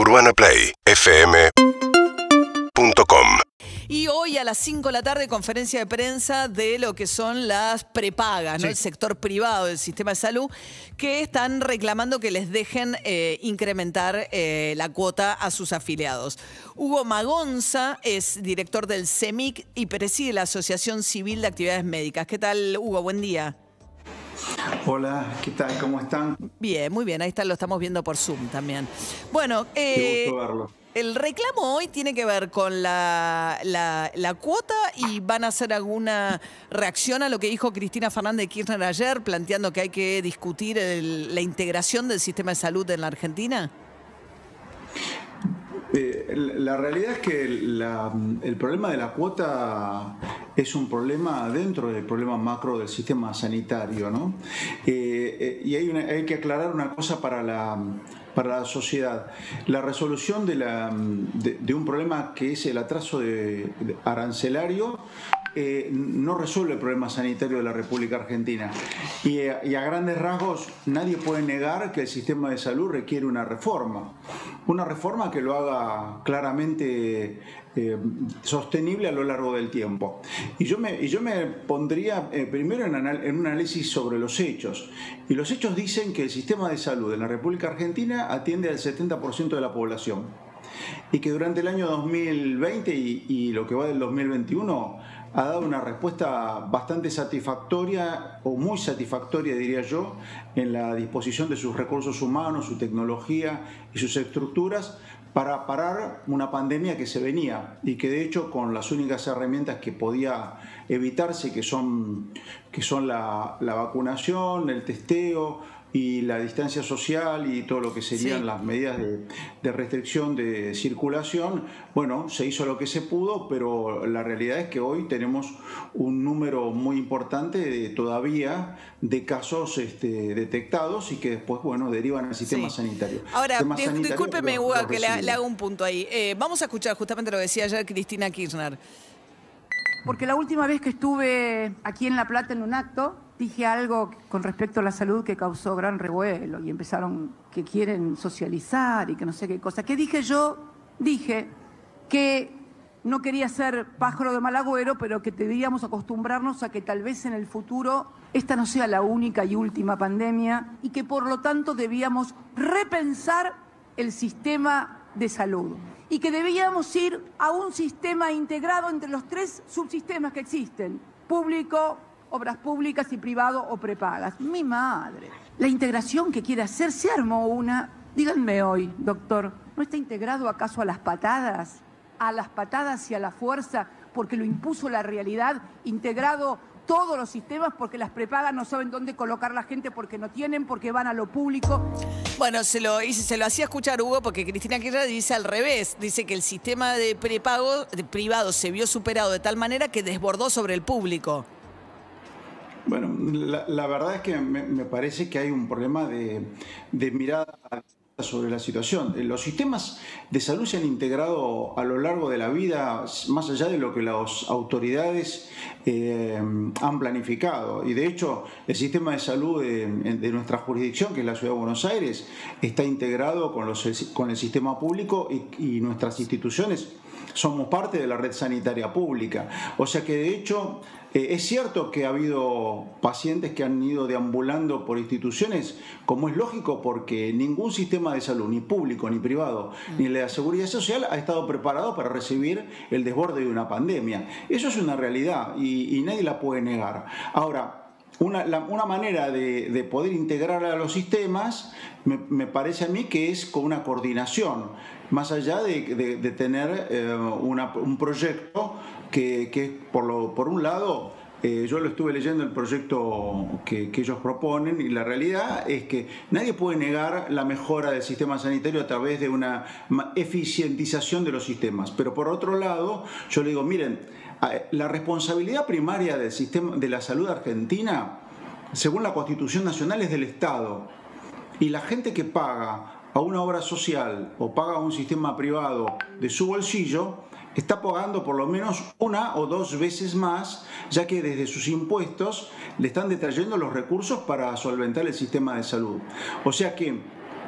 UrbanaPlayFM.com Y hoy a las 5 de la tarde, conferencia de prensa de lo que son las prepagas, ¿no? el sector privado del sistema de salud, que están reclamando que les dejen eh, incrementar eh, la cuota a sus afiliados. Hugo Magonza es director del CEMIC y preside la Asociación Civil de Actividades Médicas. ¿Qué tal, Hugo? Buen día. Hola, ¿qué tal? ¿Cómo están? Bien, muy bien. Ahí está, lo estamos viendo por Zoom también. Bueno, Qué eh, gusto verlo. el reclamo hoy tiene que ver con la, la- la cuota y van a hacer alguna reacción a lo que dijo Cristina Fernández de Kirchner ayer, planteando que hay que discutir el- la integración del sistema de salud en la Argentina. Eh, la realidad es que la- el problema de la cuota es un problema dentro del problema macro del sistema sanitario, ¿no? Eh, eh, y hay, una- hay que aclarar una cosa para la, para la sociedad. La resolución de, la, de, un problema que es el atraso de arancelario eh, no resuelve el problema sanitario de la República Argentina. Y, eh, y a grandes rasgos, nadie puede negar que el sistema de salud requiere una reforma. Una reforma que lo haga claramente eh, sostenible a lo largo del tiempo. Y yo me, y yo me pondría primero en, anal- en un análisis sobre los hechos. Y los hechos dicen que el sistema de salud en la República Argentina atiende al 70% de la población y que durante el año 2020 y, y lo que va del 2021 ha dado una respuesta bastante satisfactoria o muy satisfactoria, diría yo, en la disposición de sus recursos humanos, su tecnología y sus estructuras para parar una pandemia que se venía y que de hecho con las únicas herramientas que podía evitarse, que son, que son la, la vacunación, el testeo, y la distancia social y todo lo que serían Sí. las medidas de, de restricción de circulación, bueno, se hizo lo que se pudo, pero la realidad es que hoy tenemos un número muy importante de, todavía de casos este, detectados y que después, bueno, derivan al sistema Sí. sanitario. Ahora, sanitario discúlpeme, Hugo, que le hago un punto ahí. Eh, vamos a escuchar justamente lo que decía ayer Cristina Kirchner. Porque la última vez que estuve aquí en La Plata en un acto, dije algo con respecto a la salud que causó gran revuelo y empezaron que quieren socializar y que no sé qué cosa. ¿Qué dije yo? Dije que no quería ser pájaro de mal agüero, pero que deberíamos acostumbrarnos a que tal vez en el futuro esta no sea la única y última pandemia y que por lo tanto debíamos repensar el sistema de salud y que debíamos ir a un sistema integrado entre los tres subsistemas que existen, público, obras públicas y privado o prepagas. Mi madre. La integración que quiere hacer, se armó una. Díganme hoy, doctor, ¿no está integrado acaso a las patadas? A las patadas y a la fuerza, porque lo impuso la realidad, integrado todos los sistemas, porque las prepagas no saben dónde colocar la gente, porque no tienen, porque van a lo público. Bueno, se lo, hice- se lo hacía escuchar Hugo porque Cristina Kirchner dice al revés. Dice que el sistema de prepago de privado se vio superado de tal manera que desbordó sobre el público. Bueno, la, la verdad es que me, parece que hay un problema de, mirada sobre la situación. Los sistemas de salud se han integrado a lo largo de la vida, más allá de lo que las autoridades eh, han planificado. Y de hecho, el sistema de salud de, de nuestra jurisdicción, que es la Ciudad de Buenos Aires, está integrado con, los, con el sistema público y, y nuestras instituciones somos parte de la red sanitaria pública. O sea que de hecho eh, es cierto que ha habido pacientes que han ido deambulando por instituciones, como es lógico, porque ningún sistema de salud, ni público ni privado, ni la seguridad social, ha estado preparado para recibir el desborde de una pandemia. Eso es una realidad y, y nadie la puede negar. Ahora, una, la- una manera de, de poder integrar a los sistemas me, parece a mí que es con una coordinación, más allá de, de- de tener eh, una- un proyecto que, que por, lo, por un lado, eh, yo lo estuve leyendo el proyecto que, que ellos proponen y la realidad es que nadie puede negar la mejora del sistema sanitario a través de una eficientización de los sistemas. Pero por otro lado, yo le digo, miren, la responsabilidad primaria del sistema de la salud argentina, según la Constitución Nacional, es del Estado. Y la gente que paga a una obra social o paga a un sistema privado de su bolsillo, está pagando por lo menos una o dos veces más, ya que desde sus impuestos le están detrayendo los recursos para solventar el sistema de salud. O sea que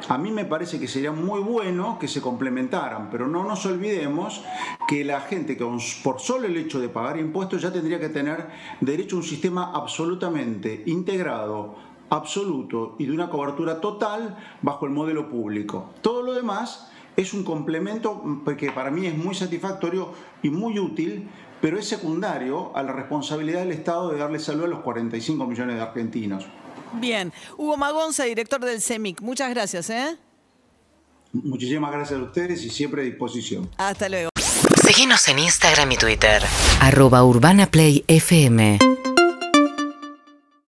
A mí me parece que sería muy bueno que se complementaran, pero no nos olvidemos que la gente que por solo el hecho de pagar impuestos ya tendría que tener derecho a un sistema absolutamente integrado, absoluto y de una cobertura total bajo el modelo público. Todo lo demás es un complemento que para mí es muy satisfactorio y muy útil, pero es secundario a la responsabilidad del Estado de darle salud a los 45 millones de argentinos. Bien. Hugo Magonza, director del CEMIC. Muchas gracias. ¿eh? Muchísimas gracias a ustedes y siempre a disposición. Hasta luego. Síguenos en Instagram y Twitter. Arroba Urbana Play FM.